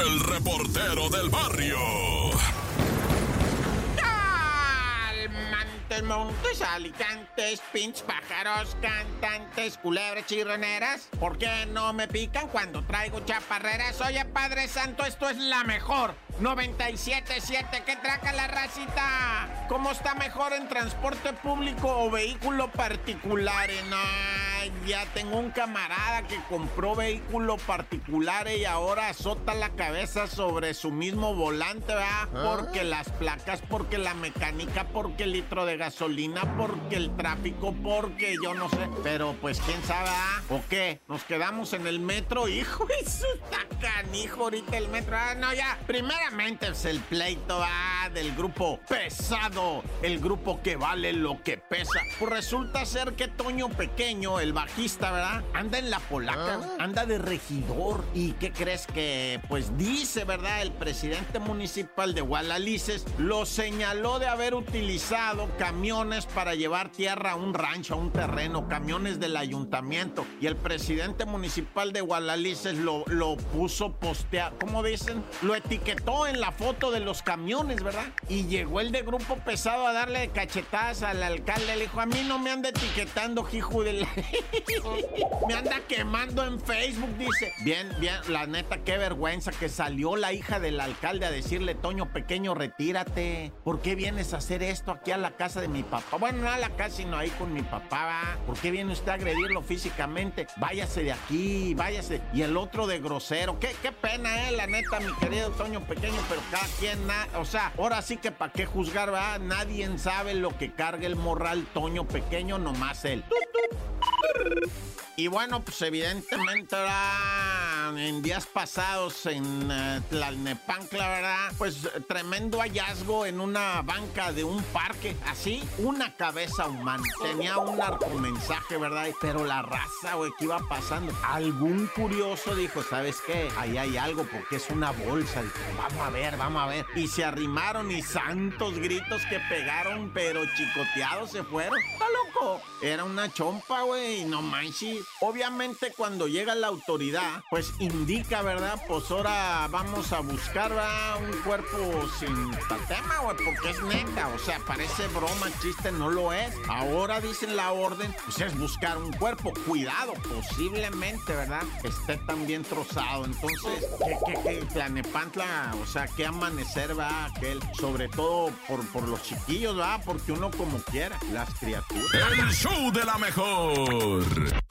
el reportero del barrio. Montes, montes, alicantes, pinch, pájaros, cantantes, culebras, chirroneras. ¿Por qué no me pican cuando traigo chaparreras? Oye, Padre Santo, esto es la mejor. 97.7, ¿qué traca la racita? ¿Cómo está mejor en transporte público o vehículo particular? Ay, ya tengo un camarada que compró vehículo particular y ahora azota la cabeza sobre su mismo volante, ¿verdad? Porque las placas, porque la mecánica, porque el litro de gasolina, porque el tráfico, porque yo no sé. Pero pues quién sabe, ¿ah? ¿O qué? ¿Nos quedamos en el metro? Hijo, eso está canijo ahorita el metro. Ah, no, ya. Primeramente es el pleito ah, del grupo pesado. El grupo que vale lo que pesa. Pues resulta ser que Toño Pequeño, el bajista, ¿verdad? Anda en la polaca, anda de regidor. ¿Y qué crees que? Pues dice, ¿verdad? El presidente municipal de Gualalices lo señaló de haber utilizado camiones para llevar tierra a un rancho, a un terreno, camiones del ayuntamiento. Y el presidente municipal de Gualalices lo, lo puso postear, ¿cómo dicen? Lo etiquetó en la foto de los camiones, ¿verdad? Y llegó el de grupo pesado a darle cachetadas al alcalde. Le dijo, a mí no me anda etiquetando, hijo del... me anda quemando en Facebook, dice. Bien, bien, la neta, qué vergüenza que salió la hija del alcalde a decirle, Toño Pequeño, retírate. ¿Por qué vienes a hacer esto aquí a la casa de mi papá? Bueno, no a la casa, sino ahí con mi papá, ¿va? ¿Por qué viene usted a agredirlo físicamente? Váyase de aquí, váyase. Y el otro de grosero. Qué, qué pena, eh, la neta, mi querido Toño Pequeño, pero cada quien, o sea, ahora sí que para qué juzgar, ¿va? Nadie sabe lo que carga el morral Toño Pequeño, nomás él. Woo! Y bueno, pues evidentemente ¿verdad? en días pasados en eh, Tlalnepantla, ¿verdad? Pues tremendo hallazgo en una banca de un parque, así, una cabeza humana. Tenía un narcomensaje, ¿verdad? Pero la raza, güey, ¿qué iba pasando? Algún curioso dijo, ¿sabes qué? Ahí hay algo porque es una bolsa. Dijo, vamos a ver, vamos a ver. Y se arrimaron y santos gritos que pegaron, pero chicoteados se fueron. ¡Está loco! Era una chompa, güey, no manches. Obviamente cuando llega la autoridad, pues indica, ¿verdad? Pues ahora vamos a buscar, ¿verdad? Un cuerpo sin tatema, güey, porque es neta. O sea, parece broma, chiste, no lo es. Ahora dicen la orden, pues es buscar un cuerpo. Cuidado, posiblemente, ¿verdad? Esté también trozado. Entonces, ¿qué, qué, qué? Tlanepantla, o sea, qué amanecer va aquel. Sobre todo por, por los chiquillos, ¿va? Porque uno como quiera, las criaturas. El show de la mejor.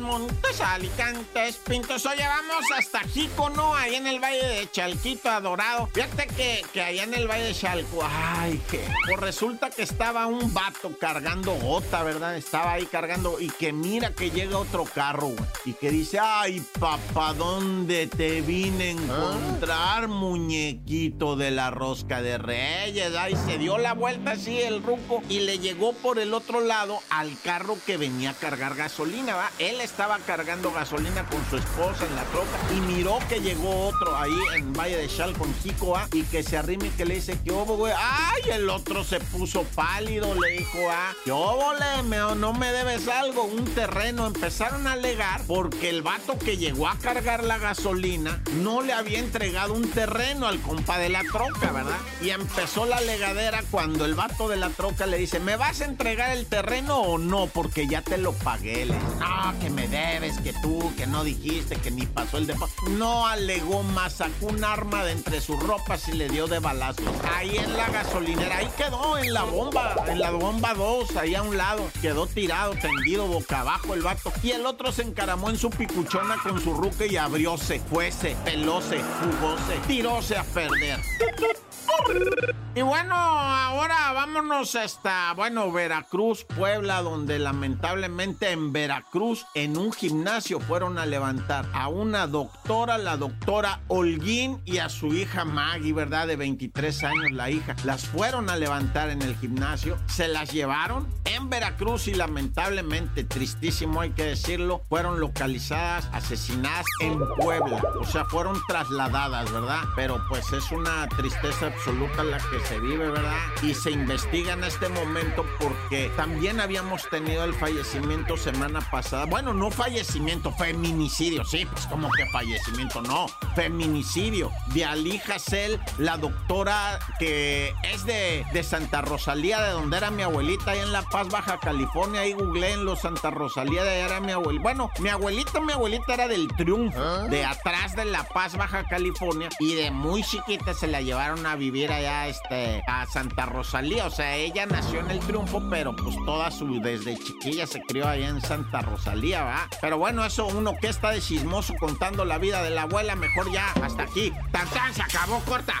Montes, montes, alicantes, pintos. Oye, vamos hasta Jico, ¿no? Ahí en el Valle de Chalquito, adorado. Fíjate que, que allá en el Valle de Chalco, ay, que... Pues resulta que estaba un vato cargando gota, ¿verdad? Estaba ahí cargando y que mira que llega otro carro, güey. Y que dice, ay, papá, ¿dónde te vine a encontrar, muñequito de la rosca de reyes? Ay, se dio la vuelta así el ruco y le llegó por el otro lado al carro que venía a cargar gasolina, ¿va? Él estaba cargando gasolina con su esposa en la troca y miró que llegó otro ahí en Valle de Chal con Jico, ¿ah? Y que se arrime y que le dice, ¿qué hubo, güey? ¡Ay! El otro se puso pálido, le dijo, ¿ah? ¿Qué hubo, le? ¿No me debes algo? Un terreno. Empezaron a alegar porque el vato que llegó a cargar la gasolina no le había entregado un terreno al compa de la troca, ¿verdad? Y empezó la legadera cuando el vato de la troca le dice, ¿me vas a entregar el terreno o no? Porque ya te lo pagué. Le no, que me debes, que tú, que no dijiste, que ni pasó el depósito. No alegó más, sacó un arma de entre sus ropas y le dio de balazos. Ahí en la gasolinera, ahí quedó, en la bomba, en la bomba 2, ahí a un lado. Quedó tirado, tendido, boca abajo el vato. Y el otro se encaramó en su picuchona con su ruque y abrióse, fuese, pelóse, jugóse, tiróse a perder. Y bueno, ahora vámonos hasta, bueno, Veracruz, Puebla, donde lamentablemente en Veracruz, en un gimnasio, fueron a levantar a una doctora, la doctora Holguín, y a su hija Maggie, ¿verdad? De 23 años, la hija. Las fueron a levantar en el gimnasio, se las llevaron en Veracruz y lamentablemente, tristísimo hay que decirlo, fueron localizadas, asesinadas en Puebla. O sea, fueron trasladadas, ¿verdad? Pero pues es una tristeza absoluta la que se vive, ¿verdad? Y se investiga en este momento porque también habíamos tenido el fallecimiento semana pasada. Bueno, no fallecimiento, feminicidio, sí, pues como que fallecimiento, no, feminicidio de Ali Hassel, la doctora que es de, de Santa Rosalía, de donde era mi abuelita, ahí en La Paz, Baja California, ahí googleé en los Santa Rosalía, de ahí era mi abuelita. Bueno, mi abuelita, mi abuelita era del Triunfo, ¿Ah? de atrás de La Paz, Baja California, y de muy chiquita se la llevaron a vivir allá este, a Santa Rosalía. O sea, ella nació en el Triunfo, pero pues toda su, desde chiquilla se crió allá en Santa Rosalía, ¿va? Pero bueno, eso uno que está de chismoso contando la vida de la abuela, mejor ya hasta aquí. Tan tan se acabó, corta.